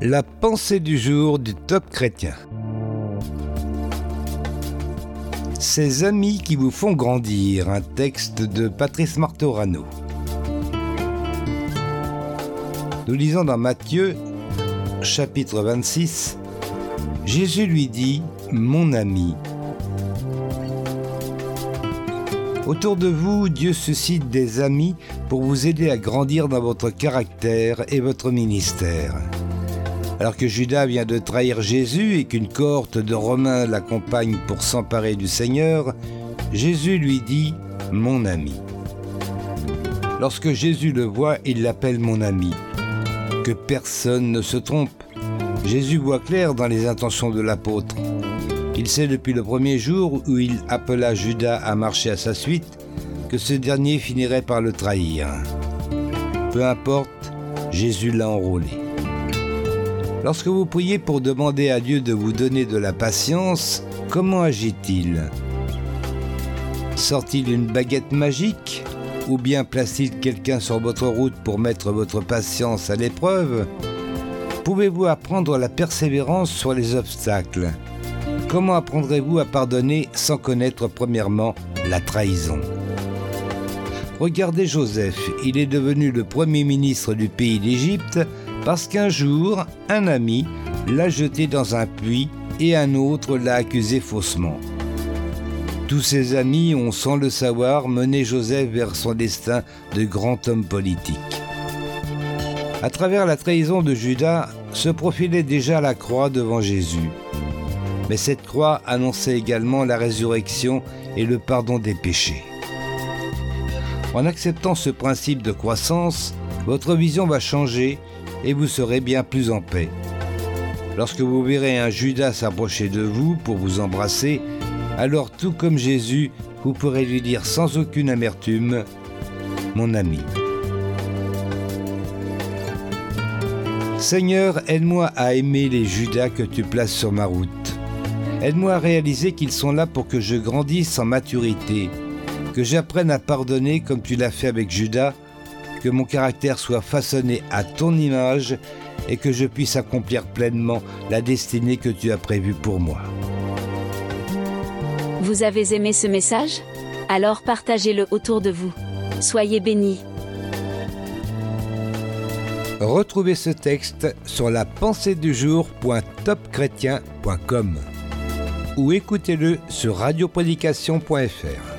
La pensée du jour du top chrétien. Ces amis qui vous font grandir, un texte de Patrice Martorano. Nous lisons dans Matthieu, chapitre 26, Jésus lui dit, Mon ami. Autour de vous, Dieu suscite des amis pour vous aider à grandir dans votre caractère et votre ministère. Alors que Judas vient de trahir Jésus et qu'une cohorte de Romains l'accompagne pour s'emparer du Seigneur, Jésus lui dit ⁇ Mon ami ⁇ Lorsque Jésus le voit, il l'appelle mon ami. Que personne ne se trompe. Jésus voit clair dans les intentions de l'apôtre. Il sait depuis le premier jour où il appela Judas à marcher à sa suite que ce dernier finirait par le trahir. Peu importe, Jésus l'a enrôlé. Lorsque vous priez pour demander à Dieu de vous donner de la patience, comment agit-il? Sort-il une baguette magique? Ou bien place-t-il quelqu'un sur votre route pour mettre votre patience à l'épreuve? Pouvez-vous apprendre la persévérance sur les obstacles? Comment apprendrez-vous à pardonner sans connaître premièrement la trahison? Regardez Joseph, il est devenu le premier ministre du pays d'Égypte parce qu'un jour, un ami l'a jeté dans un puits et un autre l'a accusé faussement. Tous ses amis ont, sans le savoir, mené Joseph vers son destin de grand homme politique. À travers la trahison de Judas se profilait déjà la croix devant Jésus. Mais cette croix annonçait également la résurrection et le pardon des péchés. En acceptant ce principe de croissance, votre vision va changer et vous serez bien plus en paix. Lorsque vous verrez un Judas s'approcher de vous pour vous embrasser, alors tout comme Jésus, vous pourrez lui dire sans aucune amertume, Mon ami. Seigneur, aide-moi à aimer les Judas que tu places sur ma route. Aide-moi à réaliser qu'ils sont là pour que je grandisse en maturité, que j'apprenne à pardonner comme tu l'as fait avec Judas que mon caractère soit façonné à ton image et que je puisse accomplir pleinement la destinée que tu as prévue pour moi. Vous avez aimé ce message? Alors partagez-le autour de vous. Soyez bénis. Retrouvez ce texte sur la pensée du jour.topchrétien.com ou écoutez-le sur radioprédication.fr.